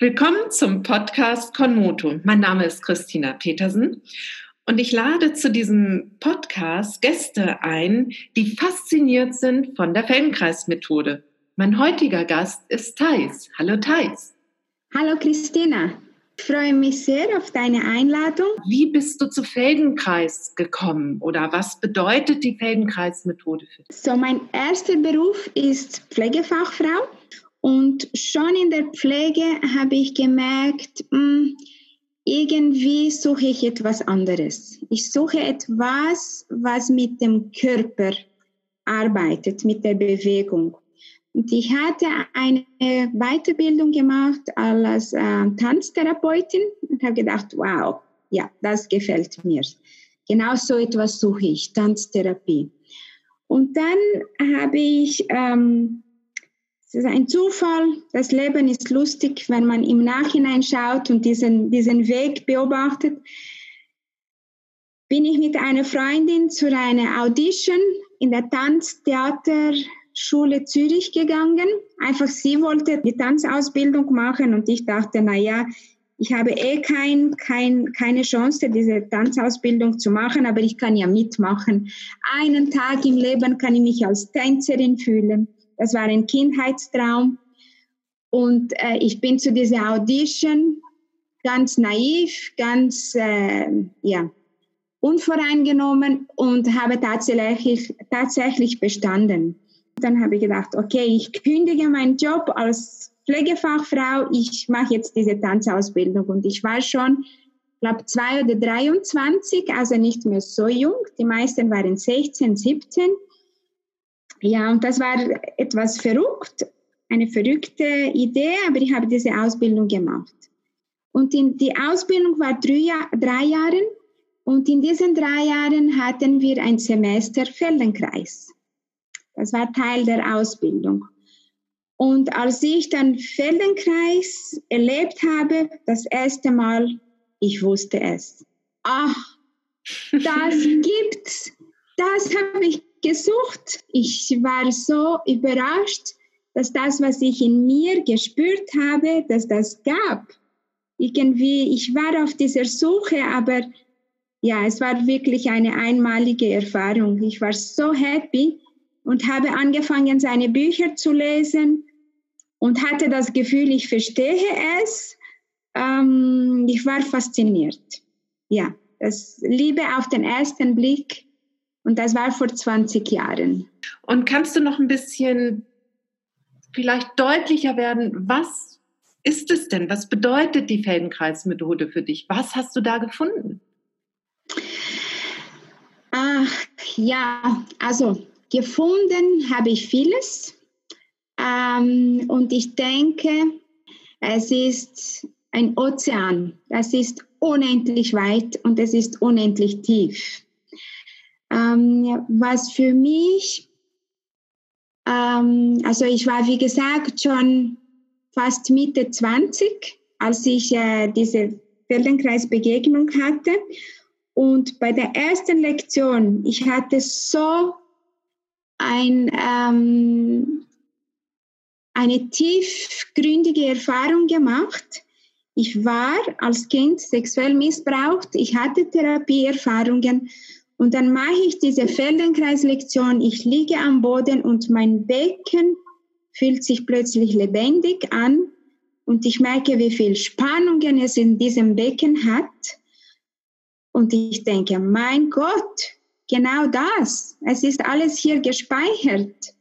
Willkommen zum Podcast Konmoto. Mein Name ist Christina Petersen und ich lade zu diesem Podcast Gäste ein, die fasziniert sind von der Feldenkreismethode. Mein heutiger Gast ist Thais. Hallo Thais. Hallo Christina. Ich freue mich sehr auf deine Einladung. Wie bist du zu Feldenkreis gekommen oder was bedeutet die Feldenkreismethode für dich? So, mein erster Beruf ist Pflegefachfrau und schon in der Pflege habe ich gemerkt, hm, irgendwie suche ich etwas anderes. Ich suche etwas, was mit dem Körper arbeitet, mit der Bewegung. Und ich hatte eine Weiterbildung gemacht als äh, Tanztherapeutin und habe gedacht, wow, ja, das gefällt mir. Genau so etwas suche ich, Tanztherapie. Und dann habe ich ähm, es ist ein Zufall. Das Leben ist lustig, wenn man im Nachhinein schaut und diesen, diesen Weg beobachtet. Bin ich mit einer Freundin zu einer Audition in der Tanztheaterschule Zürich gegangen. Einfach sie wollte die Tanzausbildung machen und ich dachte, na ja, ich habe eh kein, kein, keine Chance, diese Tanzausbildung zu machen, aber ich kann ja mitmachen. Einen Tag im Leben kann ich mich als Tänzerin fühlen. Das war ein Kindheitstraum. Und äh, ich bin zu dieser Audition ganz naiv, ganz äh, ja, unvoreingenommen und habe tatsächlich, tatsächlich bestanden. Dann habe ich gedacht, okay, ich kündige meinen Job als Pflegefachfrau, ich mache jetzt diese Tanzausbildung. Und ich war schon, glaube zwei oder 23, also nicht mehr so jung. Die meisten waren 16, 17. Ja, und das war etwas verrückt, eine verrückte Idee, aber ich habe diese Ausbildung gemacht. Und in, die Ausbildung war drei, drei Jahre und in diesen drei Jahren hatten wir ein Semester Feldenkreis. Das war Teil der Ausbildung. Und als ich dann Feldenkreis erlebt habe, das erste Mal, ich wusste es. Ach, das gibt's. Das habe ich gesucht. Ich war so überrascht, dass das, was ich in mir gespürt habe, dass das gab. Irgendwie, ich war auf dieser Suche, aber ja, es war wirklich eine einmalige Erfahrung. Ich war so happy und habe angefangen, seine Bücher zu lesen und hatte das Gefühl, ich verstehe es. Ähm, ich war fasziniert. Ja, das Liebe auf den ersten Blick und das war vor 20 Jahren. Und kannst du noch ein bisschen vielleicht deutlicher werden, was ist es denn? Was bedeutet die Feldenkreismethode für dich? Was hast du da gefunden? Ach, ja, also gefunden habe ich vieles. Ähm, und ich denke, es ist ein Ozean. Das ist unendlich weit und es ist unendlich tief. Ähm, was für mich, ähm, also ich war wie gesagt schon fast Mitte 20, als ich äh, diese Feldenkreisbegegnung hatte. Und bei der ersten Lektion, ich hatte so ein, ähm, eine tiefgründige Erfahrung gemacht. Ich war als Kind sexuell missbraucht, ich hatte Therapieerfahrungen und dann mache ich diese Feldenkreislektion. Ich liege am Boden und mein Becken fühlt sich plötzlich lebendig an und ich merke, wie viel Spannungen es in diesem Becken hat. Und ich denke, mein Gott, genau das. Es ist alles hier gespeichert.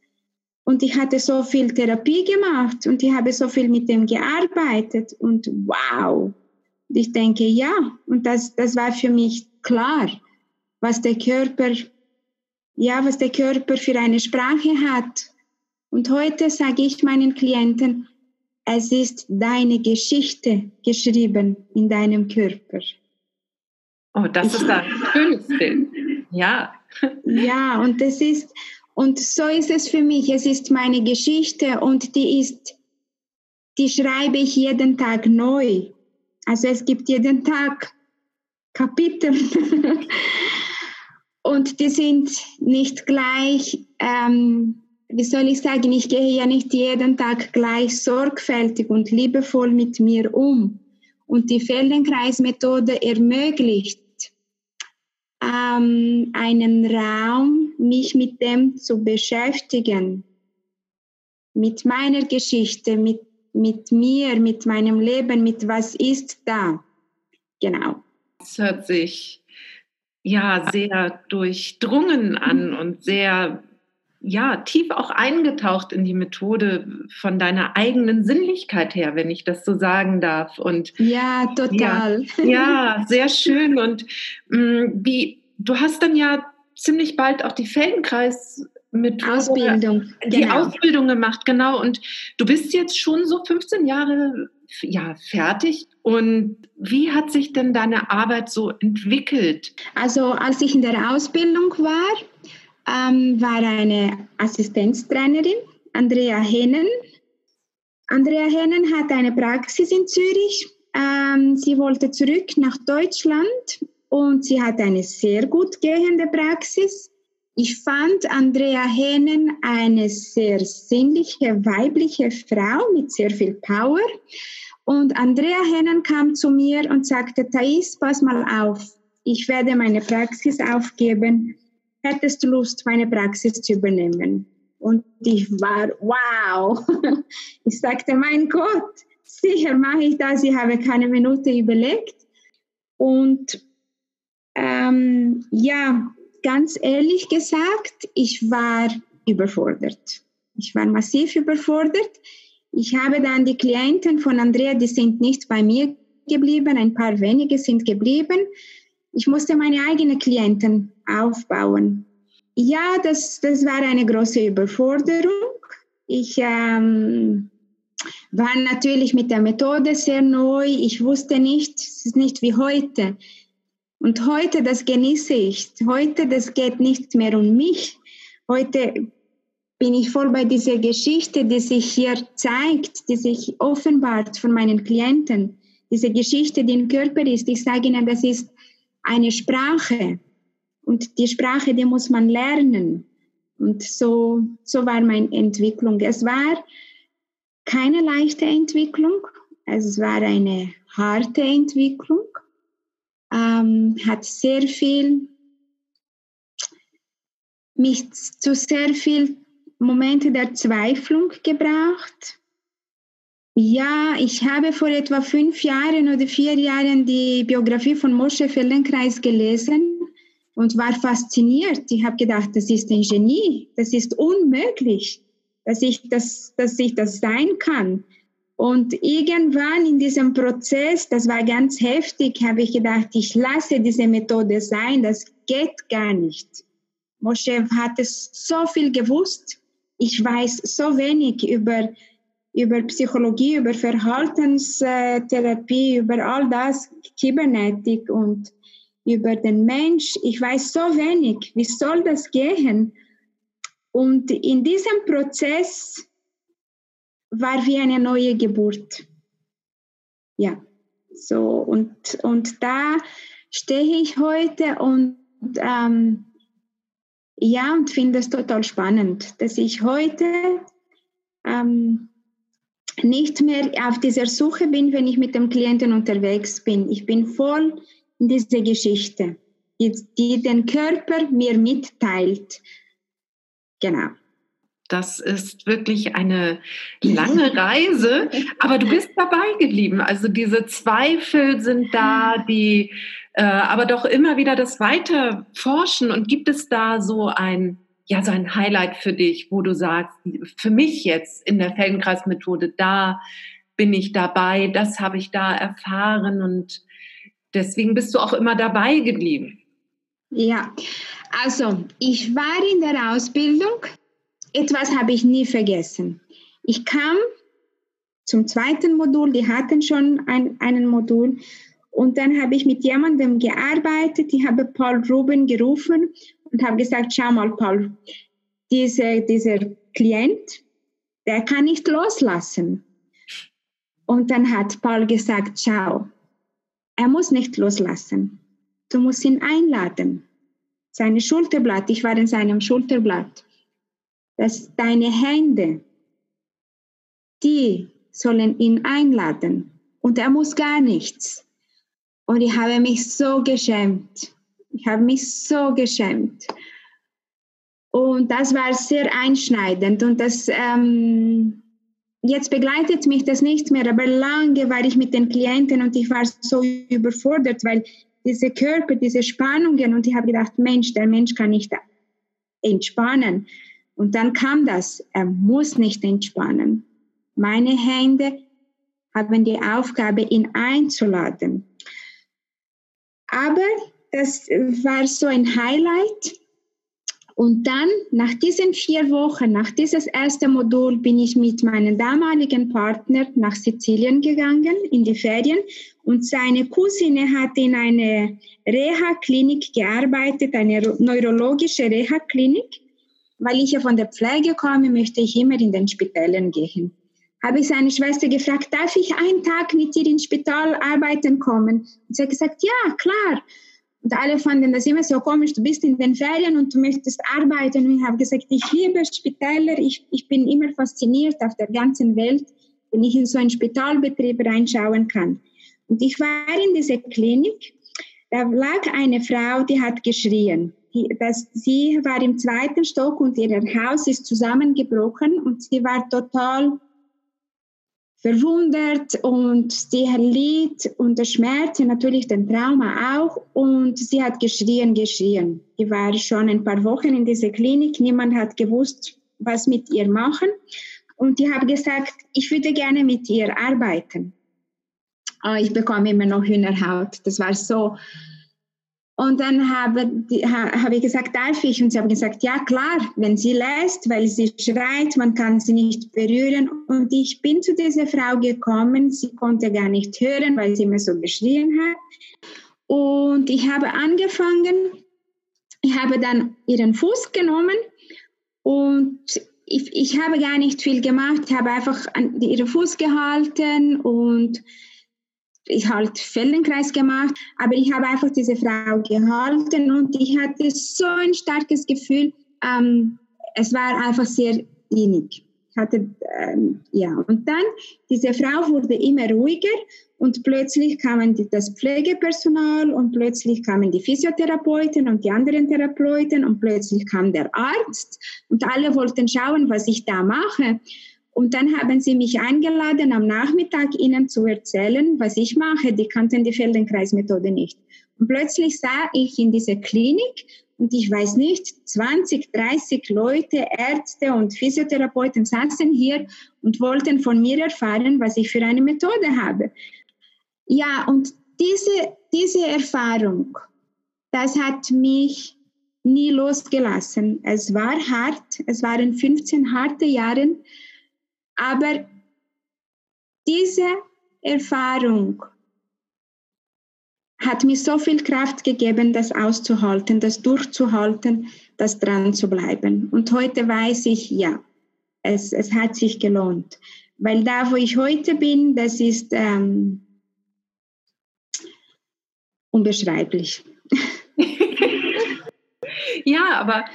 Und ich hatte so viel Therapie gemacht und ich habe so viel mit dem gearbeitet und wow. Und ich denke, ja, und das, das war für mich klar was der Körper, ja, was der Körper für eine Sprache hat. Und heute sage ich meinen Klienten, es ist deine Geschichte geschrieben in deinem Körper. Oh, das ist schönes Bild. Ja. Ja, und das ist, und so ist es für mich. Es ist meine Geschichte und die ist, die schreibe ich jeden Tag neu. Also es gibt jeden Tag Kapitel. Und die sind nicht gleich ähm, wie soll ich sagen, ich gehe ja nicht jeden Tag gleich sorgfältig und liebevoll mit mir um. Und die Feldenkreismethode ermöglicht ähm, einen Raum, mich mit dem zu beschäftigen, mit meiner Geschichte, mit, mit mir, mit meinem Leben, mit was ist da. Genau. Es hört sich ja sehr durchdrungen an und sehr ja, tief auch eingetaucht in die Methode von deiner eigenen Sinnlichkeit her, wenn ich das so sagen darf. Und ja, total. Ja, ja sehr schön. Und mh, mm, wie, du hast dann ja ziemlich bald auch die Feldenkreis Methode, Ausbildung. Die genau. Ausbildung gemacht, genau. Und du bist jetzt schon so 15 Jahre ja, fertig. Und wie hat sich denn deine Arbeit so entwickelt? Also als ich in der Ausbildung war, ähm, war eine Assistenztrainerin, Andrea Hennen. Andrea Hennen hat eine Praxis in Zürich. Ähm, sie wollte zurück nach Deutschland und sie hat eine sehr gut gehende Praxis. Ich fand Andrea Hennen eine sehr sinnliche, weibliche Frau mit sehr viel Power. Und Andrea Hennen kam zu mir und sagte, Thais, pass mal auf, ich werde meine Praxis aufgeben hättest du Lust, meine Praxis zu übernehmen? Und ich war, wow. Ich sagte, mein Gott, sicher mache ich das. Ich habe keine Minute überlegt. Und ähm, ja, ganz ehrlich gesagt, ich war überfordert. Ich war massiv überfordert. Ich habe dann die Klienten von Andrea, die sind nicht bei mir geblieben, ein paar wenige sind geblieben. Ich musste meine eigenen Klienten aufbauen. Ja, das, das war eine große Überforderung. Ich ähm, war natürlich mit der Methode sehr neu. Ich wusste nicht, es ist nicht wie heute. Und heute, das genieße ich. Heute, das geht nicht mehr um mich. Heute bin ich voll bei dieser Geschichte, die sich hier zeigt, die sich offenbart von meinen Klienten. Diese Geschichte, die im Körper ist. Ich sage Ihnen, das ist eine Sprache. Und die Sprache, die muss man lernen. Und so, so war meine Entwicklung. Es war keine leichte Entwicklung. Es war eine harte Entwicklung. Ähm, hat sehr viel, mich zu sehr viel Momente der Zweiflung gebracht. Ja, ich habe vor etwa fünf Jahren oder vier Jahren die Biografie von Moshe Feldenkreis gelesen und war fasziniert. Ich habe gedacht, das ist ein Genie, das ist unmöglich, dass ich das, dass ich das sein kann. Und irgendwann in diesem Prozess, das war ganz heftig, habe ich gedacht, ich lasse diese Methode sein, das geht gar nicht. Moshe hat es so viel gewusst. Ich weiß so wenig über, über Psychologie, über Verhaltenstherapie, über all das, Kybernetik und über den Mensch. Ich weiß so wenig. Wie soll das gehen? Und in diesem Prozess war wie eine neue Geburt. Ja, so und, und da stehe ich heute und ähm, ja, und finde es total spannend, dass ich heute ähm, nicht mehr auf dieser Suche bin, wenn ich mit dem Klienten unterwegs bin. Ich bin voll diese Geschichte, die, die den Körper mir mitteilt. Genau. Das ist wirklich eine lange Reise, aber du bist dabei geblieben. Also diese Zweifel sind da, die äh, aber doch immer wieder das Weiterforschen. Und gibt es da so ein, ja, so ein Highlight für dich, wo du sagst, für mich jetzt in der Feldenkreismethode, da bin ich dabei, das habe ich da erfahren und Deswegen bist du auch immer dabei geblieben. Ja, also ich war in der Ausbildung. Etwas habe ich nie vergessen. Ich kam zum zweiten Modul, die hatten schon ein, einen Modul. Und dann habe ich mit jemandem gearbeitet. Ich habe Paul Ruben gerufen und habe gesagt, schau mal, Paul, diese, dieser Klient, der kann nicht loslassen. Und dann hat Paul gesagt, schau, er muss nicht loslassen. Du musst ihn einladen. Seine Schulterblatt, ich war in seinem Schulterblatt. Dass deine Hände, die sollen ihn einladen und er muss gar nichts. Und ich habe mich so geschämt. Ich habe mich so geschämt. Und das war sehr einschneidend. Und das, ähm, jetzt begleitet mich das nicht mehr, aber lange war ich mit den Klienten und ich war so überfordert, weil diese Körper, diese Spannungen und ich habe gedacht, Mensch, der Mensch kann nicht entspannen. Und dann kam das, er muss nicht entspannen. Meine Hände haben die Aufgabe, ihn einzuladen. Aber das war so ein Highlight. Und dann, nach diesen vier Wochen, nach dieses erste Modul, bin ich mit meinem damaligen Partner nach Sizilien gegangen, in die Ferien. Und seine Cousine hat in einer Reha-Klinik gearbeitet, eine neurologische Reha-Klinik. Weil ich ja von der Pflege komme, möchte ich immer in den Spitälern gehen. Habe ich seine Schwester gefragt, darf ich einen Tag mit dir ins Spital arbeiten kommen? Und sie hat gesagt, ja, klar. Und alle fanden das immer so komisch, du bist in den Ferien und du möchtest arbeiten. Und ich habe gesagt, ich liebe Spitäler, ich, ich bin immer fasziniert auf der ganzen Welt, wenn ich in so einen Spitalbetrieb reinschauen kann. Und ich war in dieser Klinik, da lag eine Frau, die hat geschrien. Die, das, sie war im zweiten Stock und ihr Haus ist zusammengebrochen und sie war total verwundert und die litt unter Schmerzen, natürlich den Trauma auch. Und sie hat geschrien, geschrien. Die war schon ein paar Wochen in dieser Klinik. Niemand hat gewusst, was mit ihr machen. Und ich habe gesagt, ich würde gerne mit ihr arbeiten. Oh, ich bekomme immer noch Hühnerhaut. Das war so und dann habe, habe ich gesagt, darf ich? Und sie haben gesagt, ja klar, wenn sie lässt, weil sie schreit, man kann sie nicht berühren. Und ich bin zu dieser Frau gekommen, sie konnte gar nicht hören, weil sie mir so geschrien hat. Und ich habe angefangen, ich habe dann ihren Fuß genommen und ich, ich habe gar nicht viel gemacht, ich habe einfach an ihren Fuß gehalten und ich halt Feldenkreis gemacht, aber ich habe einfach diese Frau gehalten und ich hatte so ein starkes Gefühl, ähm, es war einfach sehr innig. Hatte, ähm, ja, und dann, diese Frau wurde immer ruhiger und plötzlich kamen die, das Pflegepersonal und plötzlich kamen die Physiotherapeuten und die anderen Therapeuten und plötzlich kam der Arzt und alle wollten schauen, was ich da mache. Und dann haben sie mich eingeladen, am Nachmittag ihnen zu erzählen, was ich mache. Die kannten die Feldenkreismethode nicht. Und plötzlich sah ich in dieser Klinik und ich weiß nicht, 20, 30 Leute, Ärzte und Physiotherapeuten saßen hier und wollten von mir erfahren, was ich für eine Methode habe. Ja, und diese, diese Erfahrung, das hat mich nie losgelassen. Es war hart, es waren 15 harte Jahre, aber diese Erfahrung hat mir so viel Kraft gegeben, das auszuhalten, das durchzuhalten, das dran zu bleiben. Und heute weiß ich, ja, es, es hat sich gelohnt. Weil da, wo ich heute bin, das ist ähm, unbeschreiblich. ja, aber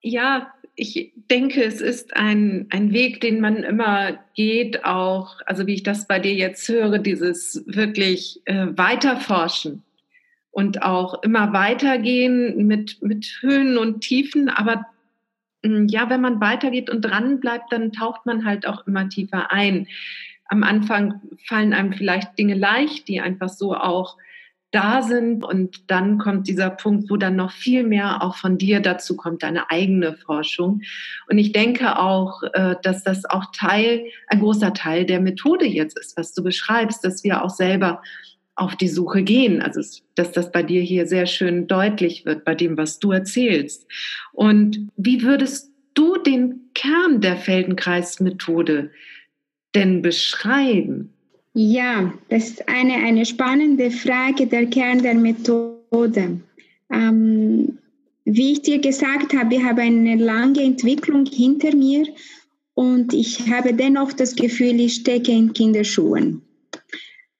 ja, ich denke, es ist ein, ein Weg, den man immer geht, auch, also wie ich das bei dir jetzt höre, dieses wirklich äh, Weiterforschen und auch immer weitergehen mit, mit Höhen und Tiefen. Aber hm, ja, wenn man weitergeht und dran bleibt, dann taucht man halt auch immer tiefer ein. Am Anfang fallen einem vielleicht Dinge leicht, die einfach so auch da sind. Und dann kommt dieser Punkt, wo dann noch viel mehr auch von dir dazu kommt, deine eigene Forschung. Und ich denke auch, äh, dass das auch Teil, ein großer Teil der Methode jetzt ist, was du beschreibst, dass wir auch selber auf die Suche gehen. Also, dass das bei dir hier sehr schön deutlich wird, bei dem, was du erzählst. Und wie würdest du den Kern der Feldenkreis-Methode denn beschreiben? Ja, das ist eine, eine spannende Frage, der Kern der Methode. Ähm, wie ich dir gesagt habe, ich habe eine lange Entwicklung hinter mir und ich habe dennoch das Gefühl, ich stecke in Kinderschuhen.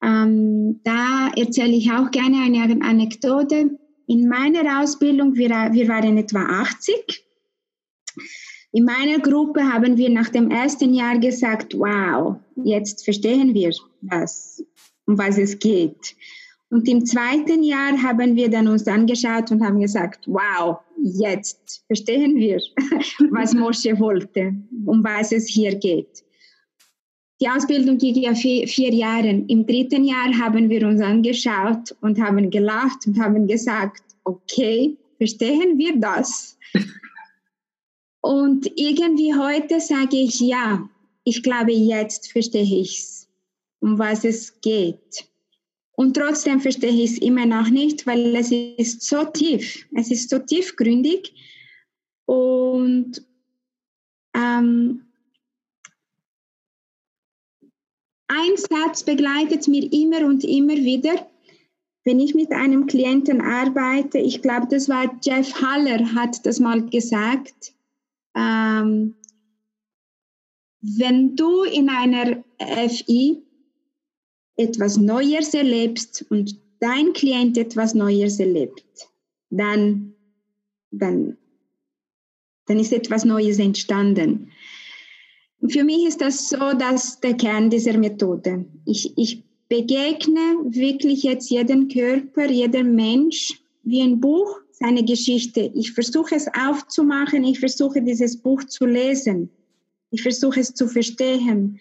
Ähm, da erzähle ich auch gerne eine Anekdote. In meiner Ausbildung, wir, wir waren etwa 80. In meiner Gruppe haben wir nach dem ersten Jahr gesagt, wow, jetzt verstehen wir, was, um was es geht. Und im zweiten Jahr haben wir dann uns angeschaut und haben gesagt, wow, jetzt verstehen wir, was Mosche wollte, um was es hier geht. Die Ausbildung ging ja vier, vier Jahre. Im dritten Jahr haben wir uns angeschaut und haben gelacht und haben gesagt, okay, verstehen wir das? Und irgendwie heute sage ich, ja, ich glaube, jetzt verstehe ich es, um was es geht. Und trotzdem verstehe ich es immer noch nicht, weil es ist so tief, es ist so tiefgründig. Und ähm, ein Satz begleitet mir immer und immer wieder, wenn ich mit einem Klienten arbeite. Ich glaube, das war Jeff Haller, hat das mal gesagt. Ähm, wenn du in einer FI etwas Neues erlebst und dein Klient etwas Neues erlebt, dann, dann, dann ist etwas Neues entstanden. Für mich ist das so, dass der Kern dieser Methode. Ich, ich begegne wirklich jetzt jeden Körper, jeder Mensch wie ein Buch, seine Geschichte. Ich versuche es aufzumachen, ich versuche dieses Buch zu lesen, ich versuche es zu verstehen.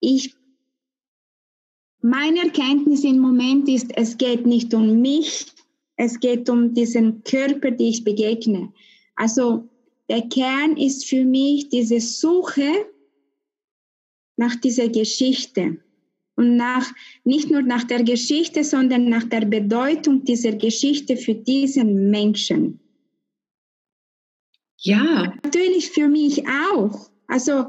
Ich, meine Erkenntnis im Moment ist, es geht nicht um mich, es geht um diesen Körper, den ich begegne. Also der Kern ist für mich diese Suche nach dieser Geschichte und nach, nicht nur nach der Geschichte, sondern nach der Bedeutung dieser Geschichte für diesen Menschen. Ja. Natürlich für mich auch. Also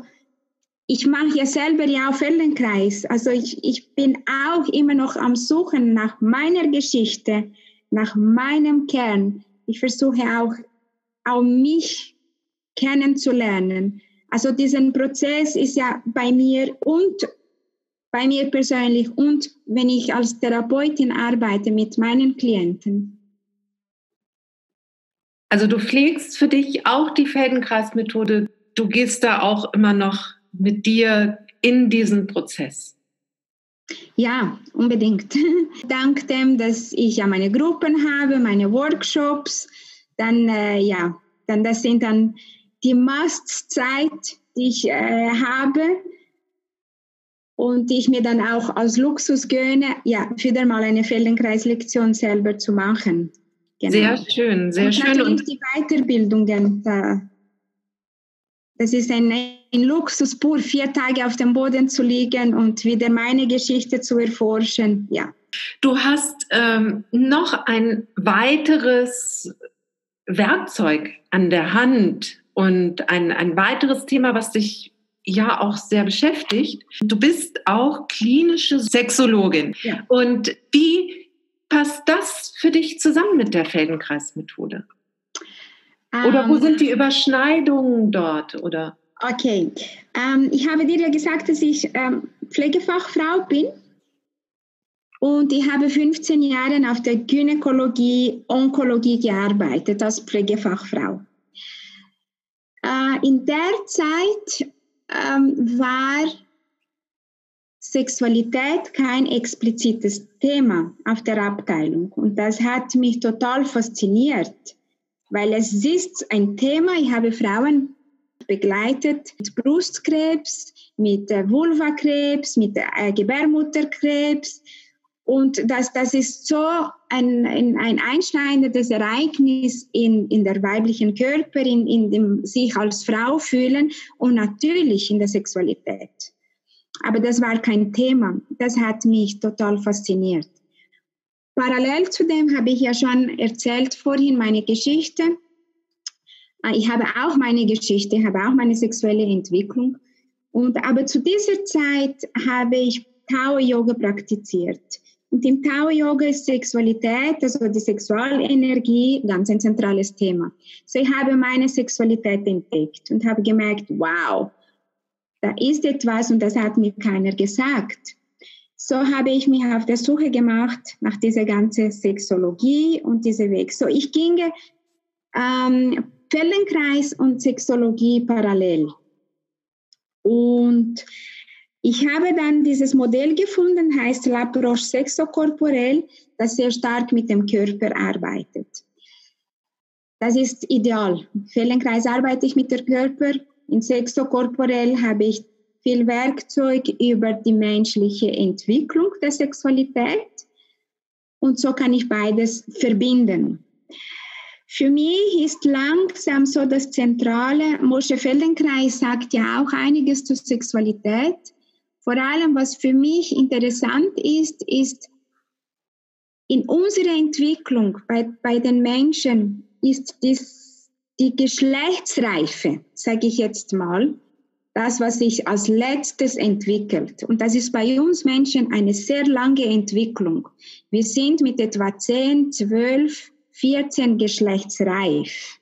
ich mache ja selber ja auch Feldenkreis. Also ich, ich bin auch immer noch am Suchen nach meiner Geschichte, nach meinem Kern. Ich versuche auch, auch mich kennenzulernen. Also diesen Prozess ist ja bei mir und bei mir persönlich und wenn ich als Therapeutin arbeite mit meinen Klienten. Also du pflegst für dich auch die Feldenkreismethode. Du gehst da auch immer noch mit dir in diesen Prozess. Ja, unbedingt. Dank dem, dass ich ja meine Gruppen habe, meine Workshops, dann äh, ja, dann das sind dann die Mastzeit, die ich äh, habe und die ich mir dann auch als Luxus gönne, ja, wieder mal eine Feldenkreislektion selber zu machen. Genau. Sehr schön, sehr und schön. Natürlich und die Weiterbildungen, da, das ist ein, ein Luxus pur, vier Tage auf dem Boden zu liegen und wieder meine Geschichte zu erforschen, ja. Du hast ähm, noch ein weiteres Werkzeug an der Hand, und ein, ein weiteres Thema, was dich ja auch sehr beschäftigt, du bist auch klinische Sexologin. Ja. Und wie passt das für dich zusammen mit der Feldenkreismethode? Oder wo sind die ähm. Überschneidungen dort? Oder? Okay, ähm, ich habe dir ja gesagt, dass ich ähm, Pflegefachfrau bin und ich habe 15 Jahre auf der Gynäkologie, Onkologie gearbeitet als Pflegefachfrau. Äh, in der Zeit ähm, war Sexualität kein explizites Thema auf der Abteilung. Und das hat mich total fasziniert, weil es ist ein Thema, ich habe Frauen begleitet mit Brustkrebs, mit Vulvakrebs, mit äh, Gebärmutterkrebs, und das, das ist so ein, ein, ein einschneidendes Ereignis in, in der weiblichen Körper, in, in dem sich als Frau fühlen und natürlich in der Sexualität. Aber das war kein Thema. Das hat mich total fasziniert. Parallel zu dem habe ich ja schon erzählt vorhin meine Geschichte. Ah, ich habe auch meine Geschichte, habe auch meine sexuelle Entwicklung. Und aber zu dieser Zeit habe ich Tao Yoga praktiziert. Und im Tao-Yoga ist Sexualität, also die Sexualenergie, ganz ein zentrales Thema. So ich habe meine Sexualität entdeckt und habe gemerkt, wow, da ist etwas und das hat mir keiner gesagt. So habe ich mich auf der Suche gemacht nach dieser ganzen Sexologie und diesem Weg. So ich ging ähm, Feldenkreis und Sexologie parallel. Und ich habe dann dieses Modell gefunden, heißt L'Approche Sexokorporell, das sehr stark mit dem Körper arbeitet. Das ist ideal. Feldenkreis arbeite ich mit dem Körper. In Sexokorporell habe ich viel Werkzeug über die menschliche Entwicklung der Sexualität. Und so kann ich beides verbinden. Für mich ist langsam so das Zentrale, Mosche Feldenkreis sagt ja auch einiges zur Sexualität. Vor allem, was für mich interessant ist, ist, in unserer Entwicklung bei, bei den Menschen ist dies, die Geschlechtsreife, sage ich jetzt mal, das, was sich als letztes entwickelt. Und das ist bei uns Menschen eine sehr lange Entwicklung. Wir sind mit etwa 10, 12, 14 geschlechtsreif.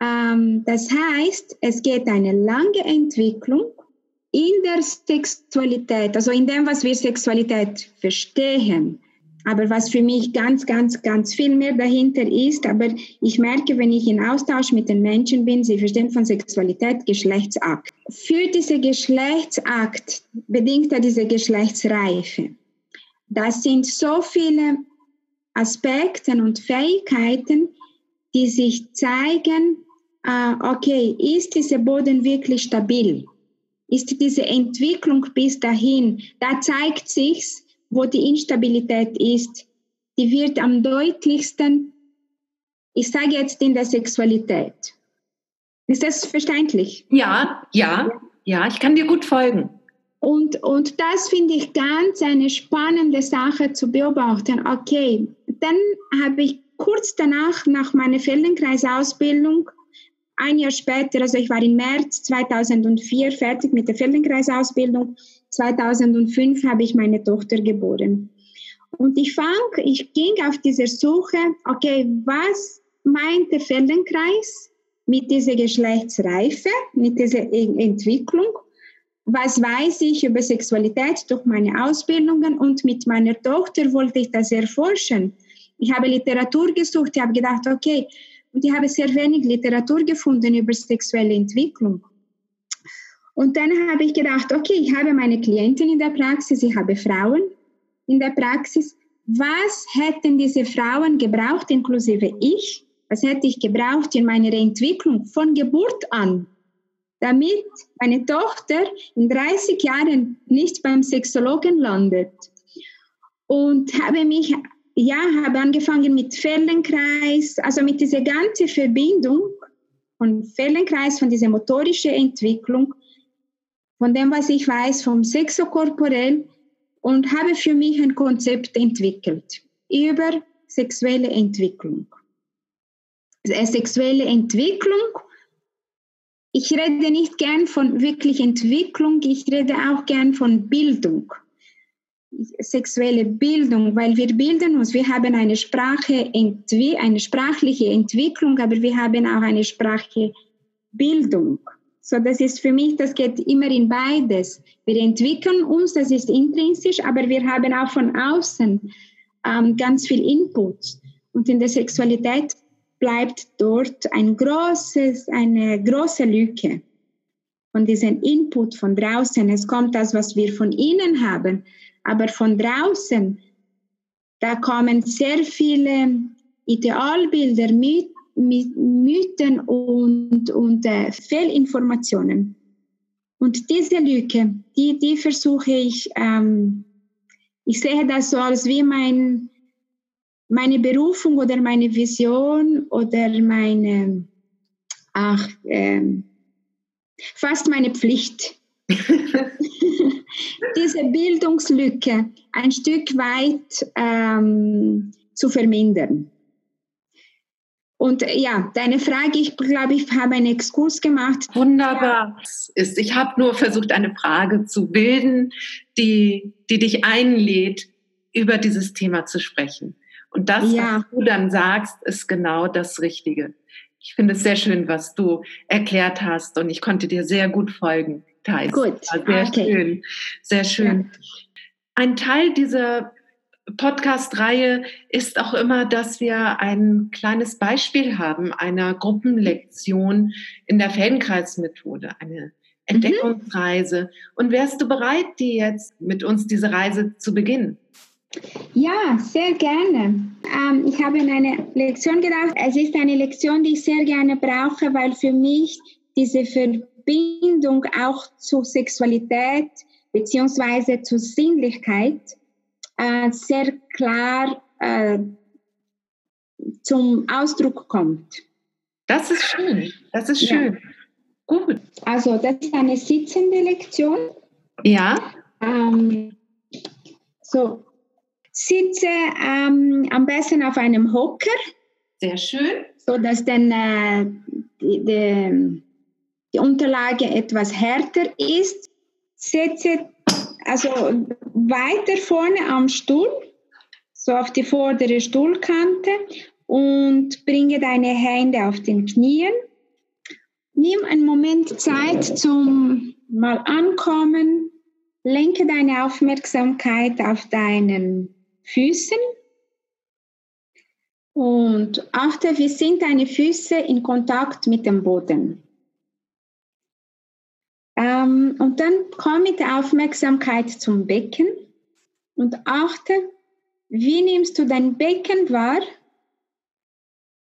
Ähm, das heißt, es geht eine lange Entwicklung in der Sexualität, also in dem, was wir Sexualität verstehen. Aber was für mich ganz, ganz, ganz viel mehr dahinter ist, aber ich merke, wenn ich in Austausch mit den Menschen bin, sie verstehen von Sexualität Geschlechtsakt. Für diesen Geschlechtsakt bedingt er diese Geschlechtsreife. Das sind so viele Aspekten und Fähigkeiten, die sich zeigen, äh, okay, ist dieser Boden wirklich stabil? Ist diese Entwicklung bis dahin, da zeigt sich's, wo die Instabilität ist, die wird am deutlichsten, ich sage jetzt in der Sexualität. Ist das verständlich? Ja, ja, ja, ich kann dir gut folgen. Und, und das finde ich ganz eine spannende Sache zu beobachten. Okay, dann habe ich kurz danach, nach meiner Feldenkreisausbildung, ein Jahr später, also ich war im März 2004 fertig mit der Feldenkreisausbildung, 2005 habe ich meine Tochter geboren. Und ich fang, ich ging auf dieser Suche, okay, was meint der Feldenkreis mit dieser Geschlechtsreife, mit dieser Entwicklung? Was weiß ich über Sexualität durch meine Ausbildungen? Und mit meiner Tochter wollte ich das erforschen. Ich habe Literatur gesucht, ich habe gedacht, okay, und ich habe sehr wenig Literatur gefunden über sexuelle Entwicklung. Und dann habe ich gedacht, okay, ich habe meine Klienten in der Praxis, ich habe Frauen in der Praxis. Was hätten diese Frauen gebraucht, inklusive ich? Was hätte ich gebraucht in meiner Entwicklung von Geburt an, damit meine Tochter in 30 Jahren nicht beim Sexologen landet? Und habe mich ja, habe angefangen mit Feldenkreis, also mit dieser ganzen Verbindung von Feldenkreis, von dieser motorischen Entwicklung, von dem, was ich weiß vom Sexokorporell und habe für mich ein Konzept entwickelt über sexuelle Entwicklung. Äh, sexuelle Entwicklung, ich rede nicht gern von wirklich Entwicklung, ich rede auch gern von Bildung sexuelle Bildung, weil wir bilden uns, wir haben eine Sprache, eine sprachliche Entwicklung, aber wir haben auch eine sprachliche Bildung. So, das ist für mich, das geht immer in beides. Wir entwickeln uns, das ist intrinsisch, aber wir haben auch von außen ähm, ganz viel Input. Und in der Sexualität bleibt dort ein großes, eine große Lücke von diesem Input von draußen. Es kommt das, was wir von innen haben, aber von draußen, da kommen sehr viele Idealbilder, Mythen und, und äh, Fehlinformationen. Und diese Lücke, die, die versuche ich, ähm, ich sehe das so als wie mein, meine Berufung oder meine Vision oder meine, ach, ähm, fast meine Pflicht. diese Bildungslücke ein Stück weit ähm, zu vermindern. Und ja, deine Frage, ich glaube, ich habe einen Exkurs gemacht. Wunderbar. Ist, ich habe nur versucht, eine Frage zu bilden, die, die dich einlädt, über dieses Thema zu sprechen. Und das, ja. was du dann sagst, ist genau das Richtige. Ich finde es sehr schön, was du erklärt hast und ich konnte dir sehr gut folgen. Thais. Gut. Sehr okay. schön. Sehr schön. Ja. Ein Teil dieser Podcast-Reihe ist auch immer, dass wir ein kleines Beispiel haben einer Gruppenlektion in der Feldenkreismethode, eine mhm. Entdeckungsreise. Mhm. Und wärst du bereit, die jetzt mit uns diese Reise zu beginnen? Ja, sehr gerne. Ähm, ich habe in eine Lektion gedacht. Es ist eine Lektion, die ich sehr gerne brauche, weil für mich diese Verbindung auch zur Sexualität beziehungsweise zur Sinnlichkeit äh, sehr klar äh, zum Ausdruck kommt. Das ist schön. Das ist schön. Ja. Gut. Also das ist eine sitzende Lektion. Ja. Ähm, so, sitze ähm, am besten auf einem Hocker. Sehr schön. So dass dann äh, die, die, die, Unterlage etwas härter ist. Setze also weiter vorne am Stuhl, so auf die vordere Stuhlkante und bringe deine Hände auf den Knien. Nimm einen Moment Zeit zum mal ankommen. Lenke deine Aufmerksamkeit auf deinen Füßen. Und achte, wie sind deine Füße in Kontakt mit dem Boden. Ähm, und dann komm mit der Aufmerksamkeit zum Becken und achte, wie nimmst du dein Becken wahr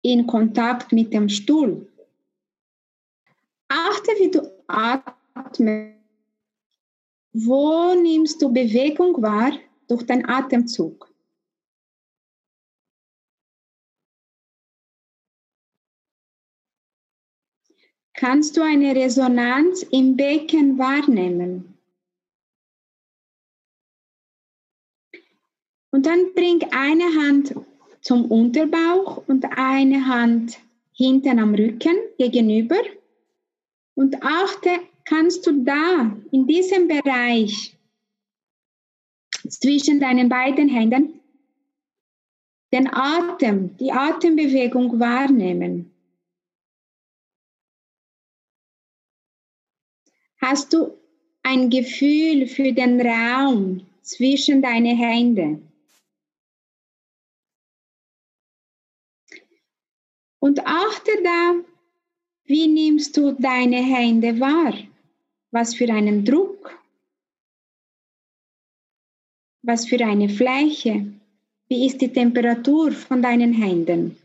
in Kontakt mit dem Stuhl. Achte, wie du atmest. Wo nimmst du Bewegung wahr durch deinen Atemzug? Kannst du eine Resonanz im Becken wahrnehmen. Und dann bring eine Hand zum Unterbauch und eine Hand hinten am Rücken gegenüber. Und achte, kannst du da in diesem Bereich zwischen deinen beiden Händen den Atem, die Atembewegung wahrnehmen. Hast du ein Gefühl für den Raum zwischen deine Hände? Und achte da, wie nimmst du deine Hände wahr? Was für einen Druck? Was für eine Fläche? Wie ist die Temperatur von deinen Händen?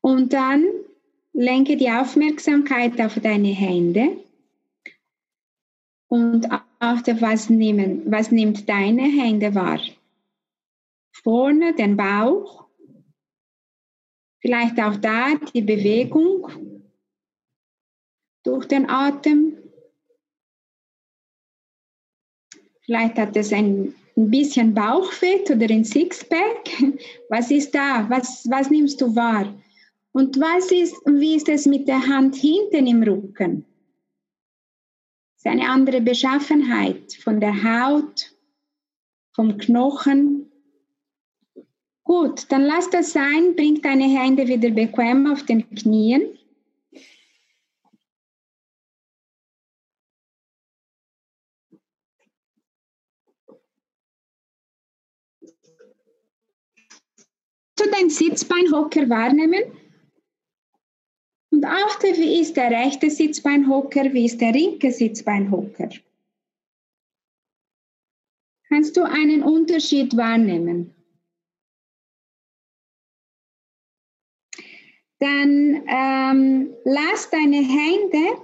Und dann lenke die Aufmerksamkeit auf deine Hände und achte, was, nehmen, was nimmt deine Hände wahr. Vorne den Bauch, vielleicht auch da die Bewegung durch den Atem. Vielleicht hat es ein, ein bisschen Bauchfett oder ein Sixpack. Was ist da? Was, was nimmst du wahr? Und was ist, wie ist es mit der Hand hinten im Rücken? Das ist eine andere Beschaffenheit von der Haut, vom Knochen. Gut, dann lass das sein, bring deine Hände wieder bequem auf den Knien. Du dein Sitzbeinhocker wahrnehmen. Und achte, wie ist der rechte Sitzbeinhocker, wie ist der linke Sitzbeinhocker. Kannst du einen Unterschied wahrnehmen? Dann ähm, lass deine Hände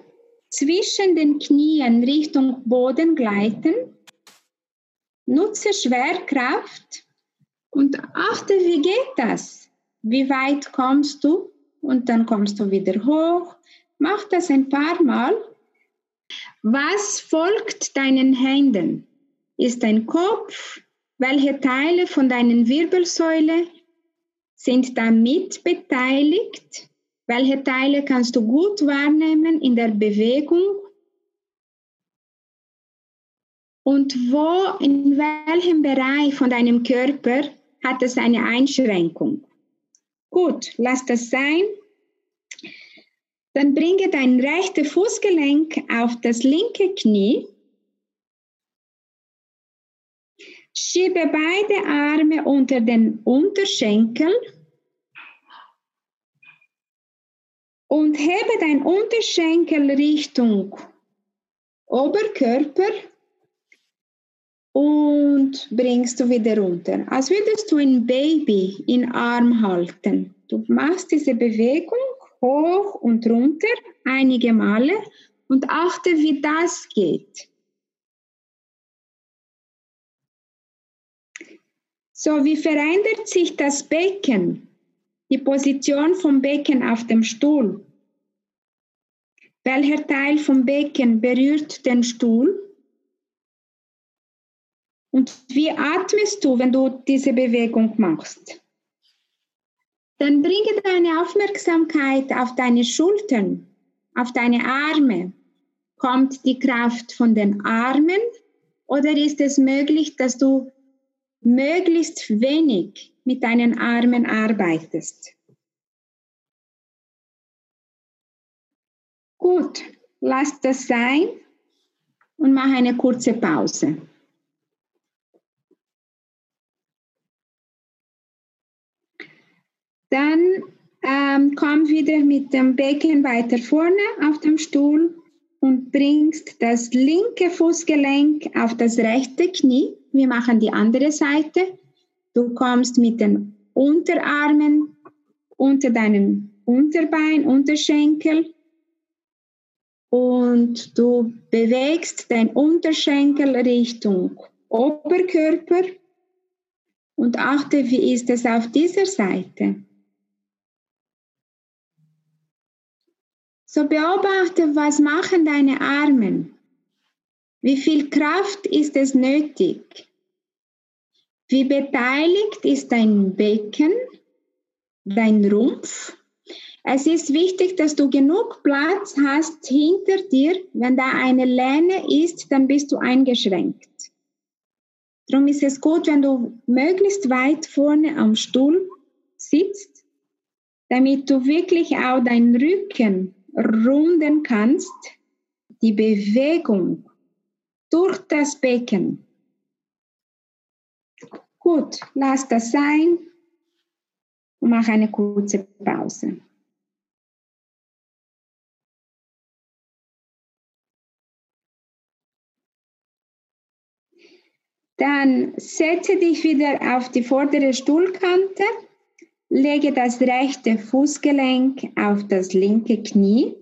zwischen den Knien Richtung Boden gleiten. Nutze Schwerkraft und achte, wie geht das? Wie weit kommst du? Und dann kommst du wieder hoch. Mach das ein paar Mal. Was folgt deinen Händen? Ist dein Kopf? Welche Teile von deinen Wirbelsäule sind da mit beteiligt? Welche Teile kannst du gut wahrnehmen in der Bewegung? Und wo, in welchem Bereich von deinem Körper hat es eine Einschränkung? Gut, lass das sein. Dann bringe dein rechtes Fußgelenk auf das linke Knie. Schiebe beide Arme unter den Unterschenkel und hebe dein Unterschenkel Richtung Oberkörper und bringst du wieder runter. Als würdest du ein Baby in Arm halten. Du machst diese Bewegung hoch und runter einige Male und achte, wie das geht. So, wie verändert sich das Becken? Die Position vom Becken auf dem Stuhl. Welcher Teil vom Becken berührt den Stuhl? Und wie atmest du, wenn du diese Bewegung machst? Dann bringe deine Aufmerksamkeit auf deine Schultern, auf deine Arme. Kommt die Kraft von den Armen oder ist es möglich, dass du möglichst wenig mit deinen Armen arbeitest? Gut, lass das sein und mach eine kurze Pause. Dann ähm, komm wieder mit dem Becken weiter vorne auf dem Stuhl und bringst das linke Fußgelenk auf das rechte Knie. Wir machen die andere Seite. Du kommst mit den Unterarmen unter deinem Unterbein, Unterschenkel und du bewegst dein Unterschenkel Richtung Oberkörper und achte, wie ist es auf dieser Seite. So beobachte, was machen deine Arme? Wie viel Kraft ist es nötig? Wie beteiligt ist dein Becken, dein Rumpf? Es ist wichtig, dass du genug Platz hast hinter dir. Wenn da eine Lehne ist, dann bist du eingeschränkt. Darum ist es gut, wenn du möglichst weit vorne am Stuhl sitzt, damit du wirklich auch deinen Rücken runden kannst, die Bewegung durch das Becken. Gut, lass das sein und mach eine kurze Pause. Dann setze dich wieder auf die vordere Stuhlkante Lege das rechte Fußgelenk auf das linke Knie,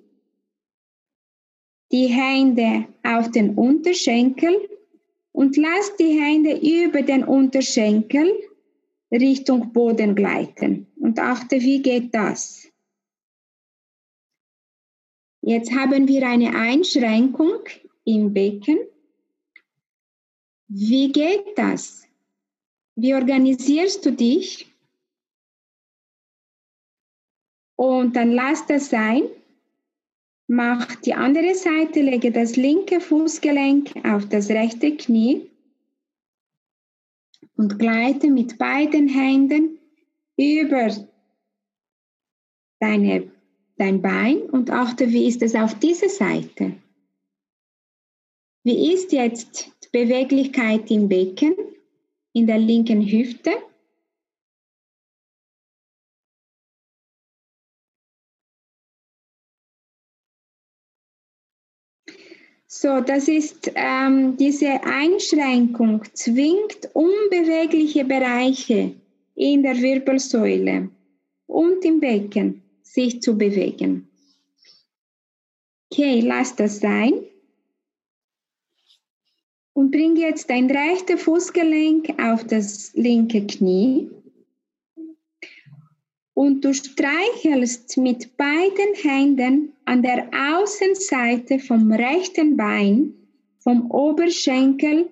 die Hände auf den Unterschenkel und lass die Hände über den Unterschenkel Richtung Boden gleiten. Und achte, wie geht das? Jetzt haben wir eine Einschränkung im Becken. Wie geht das? Wie organisierst du dich? Und dann lass das sein. Mach die andere Seite, lege das linke Fußgelenk auf das rechte Knie und gleite mit beiden Händen über deine, dein Bein und achte, wie ist es auf dieser Seite. Wie ist jetzt die Beweglichkeit im Becken, in der linken Hüfte? So, das ist ähm, diese Einschränkung zwingt unbewegliche Bereiche in der Wirbelsäule und im Becken sich zu bewegen. Okay, lass das sein. Und bring jetzt dein rechtes Fußgelenk auf das linke Knie und du streichelst mit beiden Händen an der Außenseite vom rechten Bein, vom Oberschenkel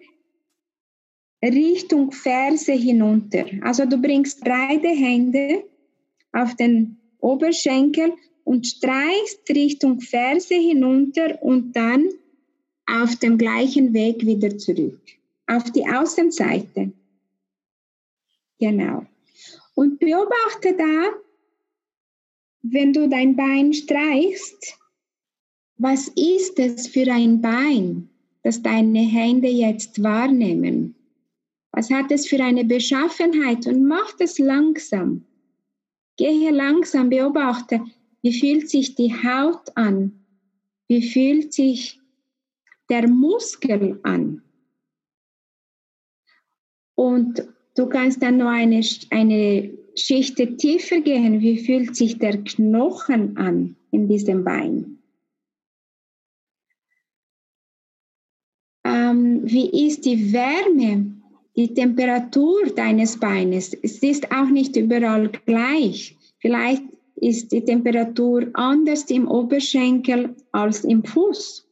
Richtung Ferse hinunter. Also du bringst beide Hände auf den Oberschenkel und streichst Richtung Ferse hinunter und dann auf dem gleichen Weg wieder zurück. Auf die Außenseite. Genau. Und beobachte da, wenn du dein Bein streichst, was ist es für ein Bein, das deine Hände jetzt wahrnehmen? Was hat es für eine Beschaffenheit? Und mach das langsam. Gehe langsam, beobachte, wie fühlt sich die Haut an? Wie fühlt sich der Muskel an? Und du kannst dann noch eine, eine Schicht tiefer gehen. Wie fühlt sich der Knochen an in diesem Bein? Ähm, wie ist die Wärme, die Temperatur deines Beines? Es ist auch nicht überall gleich. Vielleicht ist die Temperatur anders im Oberschenkel als im Fuß.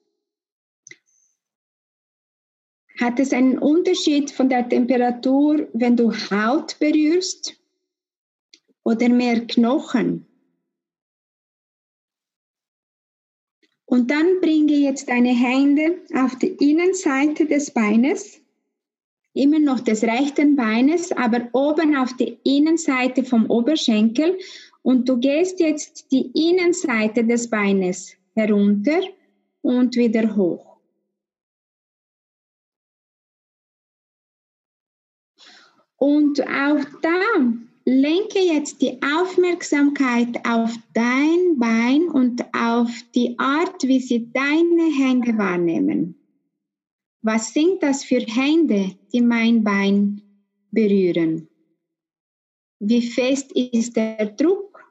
Hat es einen Unterschied von der Temperatur, wenn du Haut berührst oder mehr Knochen? Und dann bringe jetzt deine Hände auf die Innenseite des Beines, immer noch des rechten Beines, aber oben auf die Innenseite vom Oberschenkel. Und du gehst jetzt die Innenseite des Beines herunter und wieder hoch. Und auch da lenke jetzt die Aufmerksamkeit auf dein Bein und auf die Art, wie sie deine Hände wahrnehmen. Was sind das für Hände, die mein Bein berühren? Wie fest ist der Druck?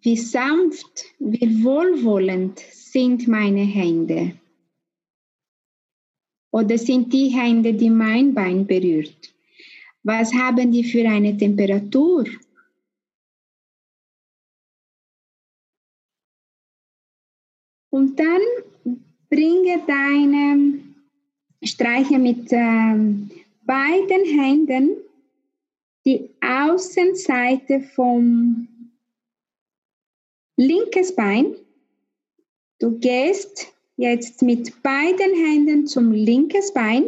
Wie sanft, wie wohlwollend sind meine Hände? Oder sind die Hände, die mein Bein berührt? Was haben die für eine Temperatur? Und dann bringe deine Streiche mit äh, beiden Händen die Außenseite vom linkes Bein. Du gehst Jetzt mit beiden Händen zum linkes Bein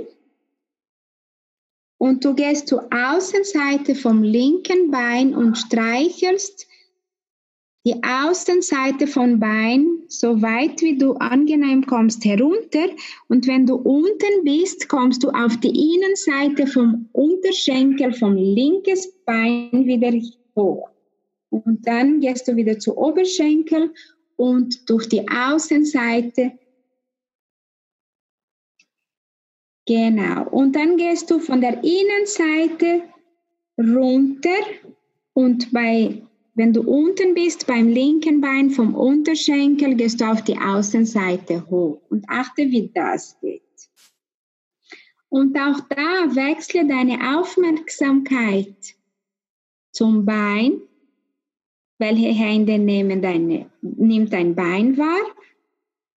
und du gehst zur Außenseite vom linken Bein und streichelst die Außenseite vom Bein so weit wie du angenehm kommst herunter und wenn du unten bist, kommst du auf die Innenseite vom Unterschenkel vom linkes Bein wieder hoch. Und dann gehst du wieder zu Oberschenkel und durch die Außenseite Genau. Und dann gehst du von der Innenseite runter und bei, wenn du unten bist, beim linken Bein vom Unterschenkel, gehst du auf die Außenseite hoch und achte, wie das geht. Und auch da wechsle deine Aufmerksamkeit zum Bein. Welche Hände nehmen deine, nimmt dein Bein wahr?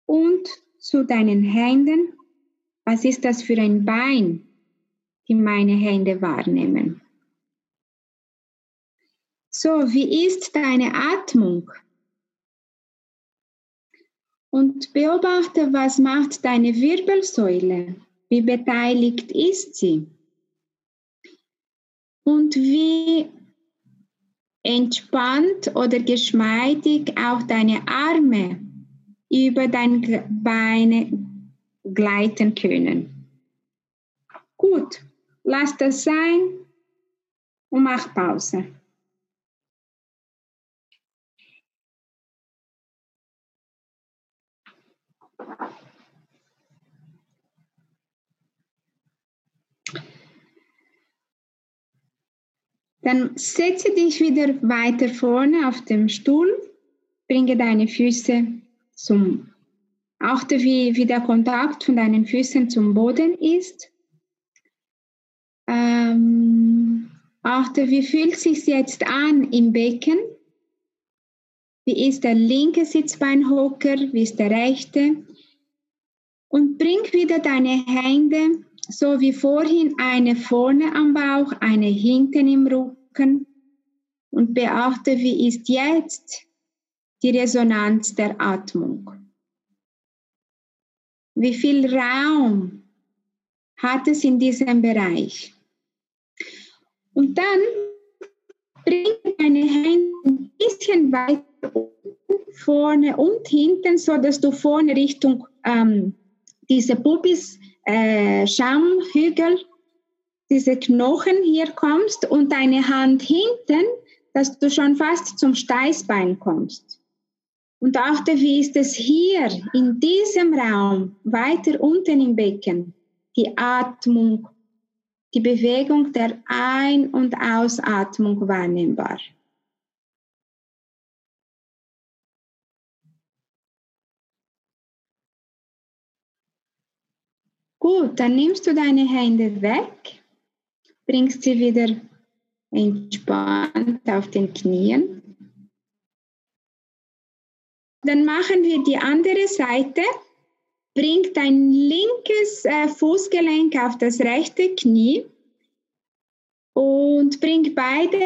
Und zu deinen Händen was ist das für ein Bein, die meine Hände wahrnehmen? So, wie ist deine Atmung? Und beobachte, was macht deine Wirbelsäule? Wie beteiligt ist sie? Und wie entspannt oder geschmeidig auch deine Arme über deine Beine gleiten können. Gut, lass das sein und mach Pause. Dann setze dich wieder weiter vorne auf dem Stuhl, bringe deine Füße zum Achte, wie, wie der Kontakt von deinen Füßen zum Boden ist. Ähm, achte, wie fühlt es sich jetzt an im Becken? Wie ist der linke Sitzbeinhocker? Wie ist der rechte? Und bring wieder deine Hände, so wie vorhin, eine vorne am Bauch, eine hinten im Rücken. Und beachte, wie ist jetzt die Resonanz der Atmung. Wie viel Raum hat es in diesem Bereich? Und dann bring deine Hände ein bisschen weiter vorne und hinten, so dass du vorne Richtung ähm, diese Pubis äh, Schamhügel, diese Knochen hier kommst und deine Hand hinten, dass du schon fast zum Steißbein kommst. Und achte, wie ist es hier in diesem Raum, weiter unten im Becken, die Atmung, die Bewegung der Ein- und Ausatmung wahrnehmbar. Gut, dann nimmst du deine Hände weg, bringst sie wieder entspannt auf den Knien. Dann machen wir die andere Seite. Bring dein linkes äh, Fußgelenk auf das rechte Knie und bring beide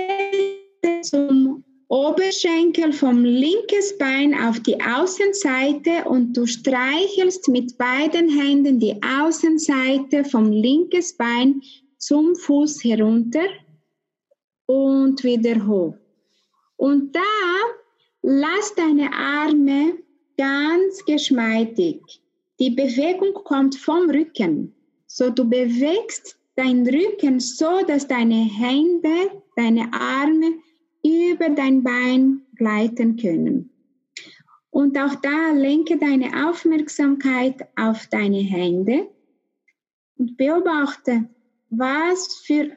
zum Oberschenkel vom linkes Bein auf die Außenseite und du streichelst mit beiden Händen die Außenseite vom linkes Bein zum Fuß herunter und wieder hoch. Und da lass deine Arme ganz geschmeidig. Die Bewegung kommt vom Rücken. So du bewegst deinen Rücken so, dass deine Hände, deine Arme über dein Bein gleiten können. Und auch da lenke deine Aufmerksamkeit auf deine Hände und beobachte, was für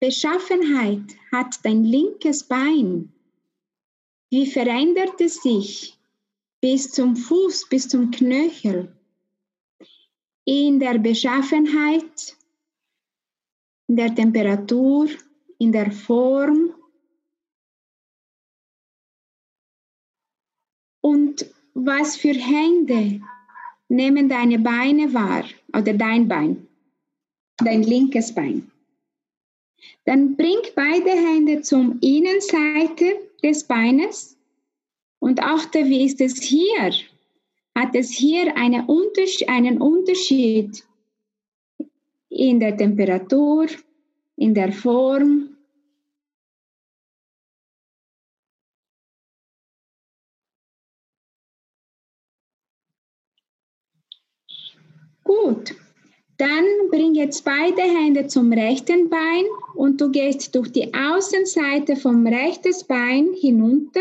Beschaffenheit hat dein linkes Bein. Wie verändert es sich bis zum Fuß, bis zum Knöchel? In der Beschaffenheit, in der Temperatur, in der Form. Und was für Hände nehmen deine Beine wahr oder dein Bein, dein linkes Bein. Dann bring beide Hände zum Innenseite des Beines. Und achte, wie ist es hier? Hat es hier eine Unterschied, einen Unterschied in der Temperatur, in der Form, Gut, dann bring jetzt beide Hände zum rechten Bein und du gehst durch die Außenseite vom rechten Bein hinunter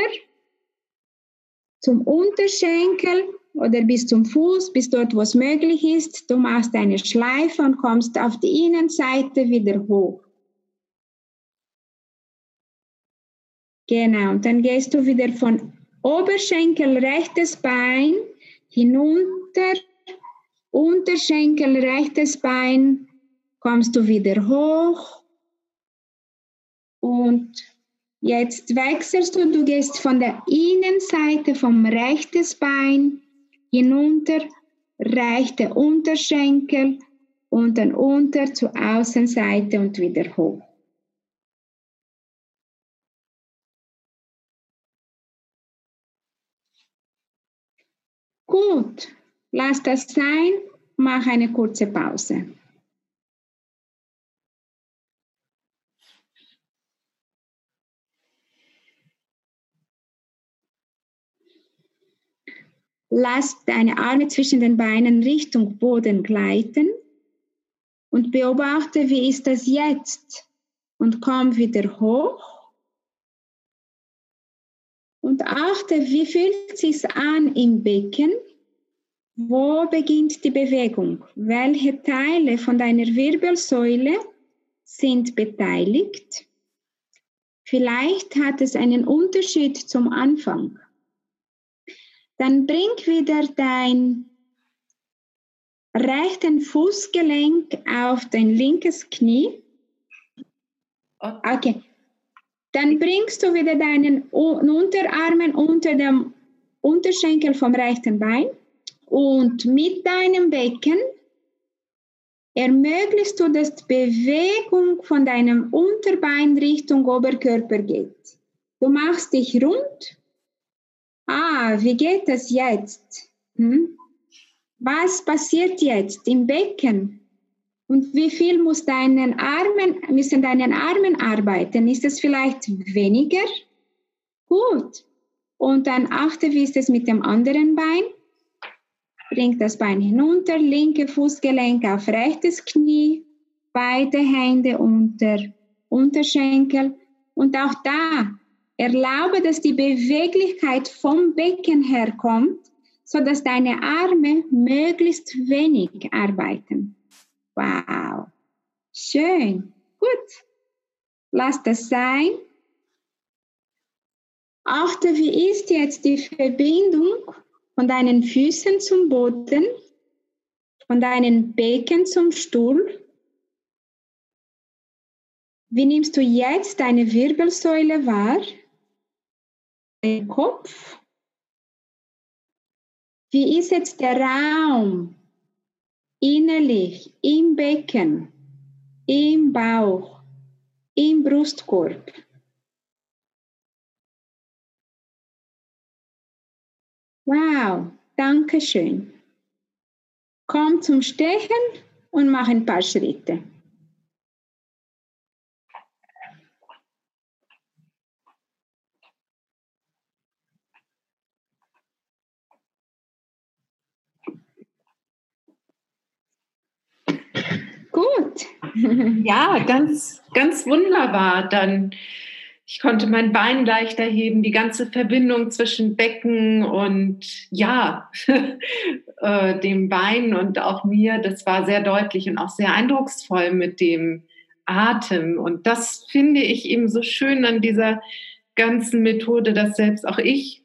zum Unterschenkel oder bis zum Fuß, bis dort, wo es möglich ist. Du machst eine Schleife und kommst auf die Innenseite wieder hoch. Genau, und dann gehst du wieder von Oberschenkel rechtes Bein hinunter Unterschenkel, rechtes Bein, kommst du wieder hoch. Und jetzt wechselst du, du gehst von der Innenseite vom rechtes Bein hinunter, rechte Unterschenkel und dann unter zur Außenseite und wieder hoch. Gut, Lass das sein, mach eine kurze Pause. Lass deine Arme zwischen den Beinen Richtung Boden gleiten und beobachte, wie ist das jetzt? Und komm wieder hoch. Und achte, wie fühlt es sich an im Becken? Wo beginnt die Bewegung? Welche Teile von deiner Wirbelsäule sind beteiligt? Vielleicht hat es einen Unterschied zum Anfang. Dann bring wieder dein rechten Fußgelenk auf dein linkes Knie. Okay. Dann bringst du wieder deinen Unterarmen unter dem Unterschenkel vom rechten Bein. Und mit deinem Becken ermöglichst du, dass die Bewegung von deinem Unterbein Richtung Oberkörper geht. Du machst dich rund. Ah, wie geht das jetzt? Hm? Was passiert jetzt im Becken? Und wie viel muss deinen Armen, müssen deinen Armen arbeiten? Ist es vielleicht weniger? Gut. Und dann achte, wie ist es mit dem anderen Bein? Bring das Bein hinunter, linke Fußgelenk auf rechtes Knie, beide Hände unter Unterschenkel und auch da erlaube, dass die Beweglichkeit vom Becken herkommt, so dass deine Arme möglichst wenig arbeiten. Wow. Schön. Gut. Lass das sein. Achte, wie ist jetzt die Verbindung von deinen Füßen zum Boden, von deinen Becken zum Stuhl. Wie nimmst du jetzt deine Wirbelsäule wahr? Den Kopf? Wie ist jetzt der Raum innerlich im Becken, im Bauch, im Brustkorb? Wow, danke schön. Komm zum Stechen und mach ein paar Schritte. Gut. Ja, ganz, ganz wunderbar. Dann ich konnte mein Bein leichter heben, die ganze Verbindung zwischen Becken und ja, äh, dem Bein und auch mir, das war sehr deutlich und auch sehr eindrucksvoll mit dem Atem. Und das finde ich eben so schön an dieser ganzen Methode, dass selbst auch ich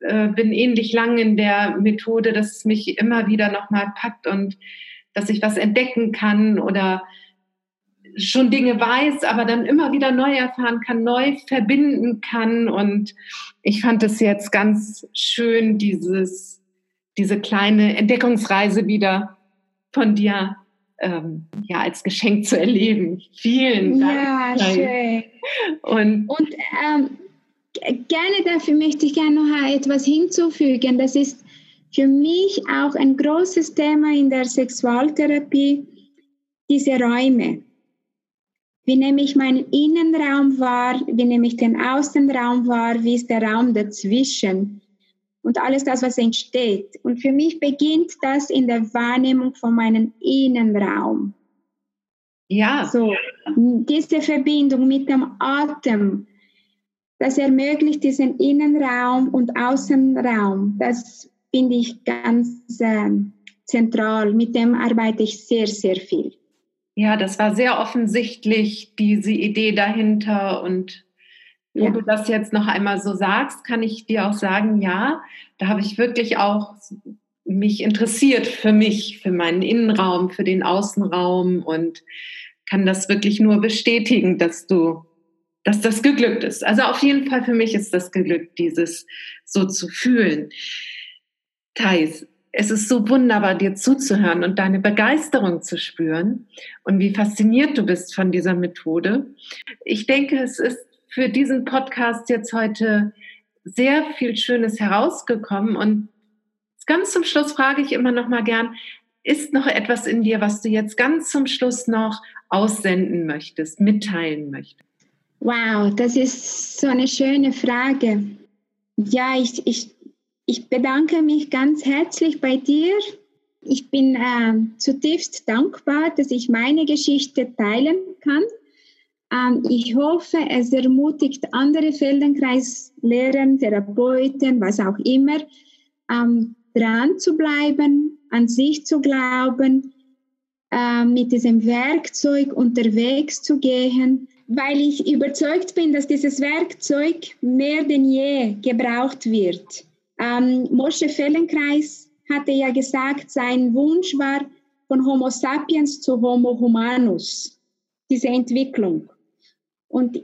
äh, bin ähnlich lang in der Methode, dass es mich immer wieder nochmal packt und dass ich was entdecken kann oder schon Dinge weiß, aber dann immer wieder neu erfahren kann, neu verbinden kann. Und ich fand es jetzt ganz schön, dieses, diese kleine Entdeckungsreise wieder von dir ähm, ja, als Geschenk zu erleben. Vielen Dank. Ja, schön. Und, Und ähm, gerne dafür möchte ich gerne noch etwas hinzufügen. Das ist für mich auch ein großes Thema in der Sexualtherapie, diese Räume. Wie nehme ich meinen Innenraum wahr? Wie nehme ich den Außenraum wahr? Wie ist der Raum dazwischen? Und alles das, was entsteht. Und für mich beginnt das in der Wahrnehmung von meinem Innenraum. Ja. So, diese Verbindung mit dem Atem, das ermöglicht diesen Innenraum und Außenraum. Das finde ich ganz äh, zentral. Mit dem arbeite ich sehr, sehr viel. Ja, das war sehr offensichtlich, diese Idee dahinter. Und wo ja. du das jetzt noch einmal so sagst, kann ich dir auch sagen, ja, da habe ich wirklich auch mich interessiert für mich, für meinen Innenraum, für den Außenraum und kann das wirklich nur bestätigen, dass du, dass das geglückt ist. Also auf jeden Fall für mich ist das geglückt, dieses so zu fühlen. Thais, es ist so wunderbar, dir zuzuhören und deine Begeisterung zu spüren und wie fasziniert du bist von dieser Methode. Ich denke, es ist für diesen Podcast jetzt heute sehr viel Schönes herausgekommen und ganz zum Schluss frage ich immer noch mal gern, ist noch etwas in dir, was du jetzt ganz zum Schluss noch aussenden möchtest, mitteilen möchtest? Wow, das ist so eine schöne Frage. Ja, ich, ich ich bedanke mich ganz herzlich bei dir. Ich bin äh, zutiefst dankbar, dass ich meine Geschichte teilen kann. Ähm, ich hoffe, es ermutigt andere Feldenkreislehrer, Therapeuten, was auch immer, ähm, dran zu bleiben, an sich zu glauben, äh, mit diesem Werkzeug unterwegs zu gehen, weil ich überzeugt bin, dass dieses Werkzeug mehr denn je gebraucht wird. Ähm, Moshe Fellenkreis hatte ja gesagt, sein Wunsch war von Homo sapiens zu Homo humanus, diese Entwicklung. Und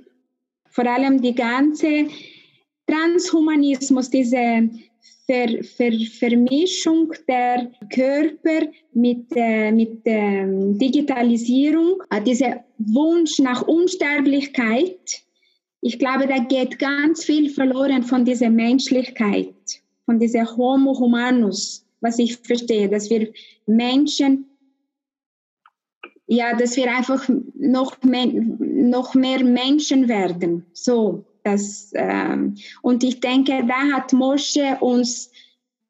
vor allem die ganze Transhumanismus, diese Ver, Ver, Vermischung der Körper mit, äh, mit ähm, Digitalisierung, äh, dieser Wunsch nach Unsterblichkeit, ich glaube, da geht ganz viel verloren von dieser Menschlichkeit von dieser Homo humanus, was ich verstehe, dass wir Menschen, ja, dass wir einfach noch mehr, noch mehr Menschen werden. So, das, ähm, und ich denke, da hat Mosche uns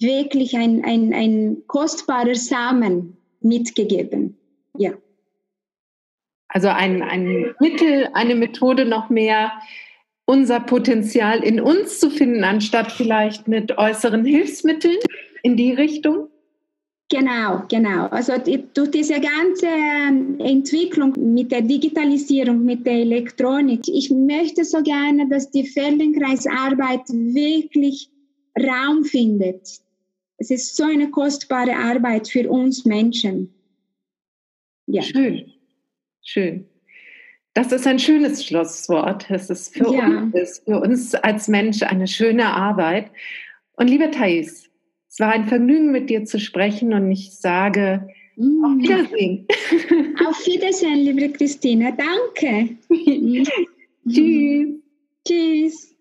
wirklich ein, ein, ein kostbarer Samen mitgegeben. Ja. Also ein, ein Mittel, eine Methode noch mehr, unser Potenzial in uns zu finden, anstatt vielleicht mit äußeren Hilfsmitteln in die Richtung? Genau, genau. Also durch diese ganze ähm, Entwicklung mit der Digitalisierung, mit der Elektronik, ich möchte so gerne, dass die Feldenkreisarbeit wirklich Raum findet. Es ist so eine kostbare Arbeit für uns Menschen. Ja. Schön, schön. Das ist ein schönes Schlusswort. Es ist für, ja. uns, für uns als Mensch eine schöne Arbeit. Und liebe Thais, es war ein Vergnügen, mit dir zu sprechen und ich sage mm. auf Wiedersehen. Auf Wiedersehen, liebe Christina. Danke. Tschüss. Tschüss.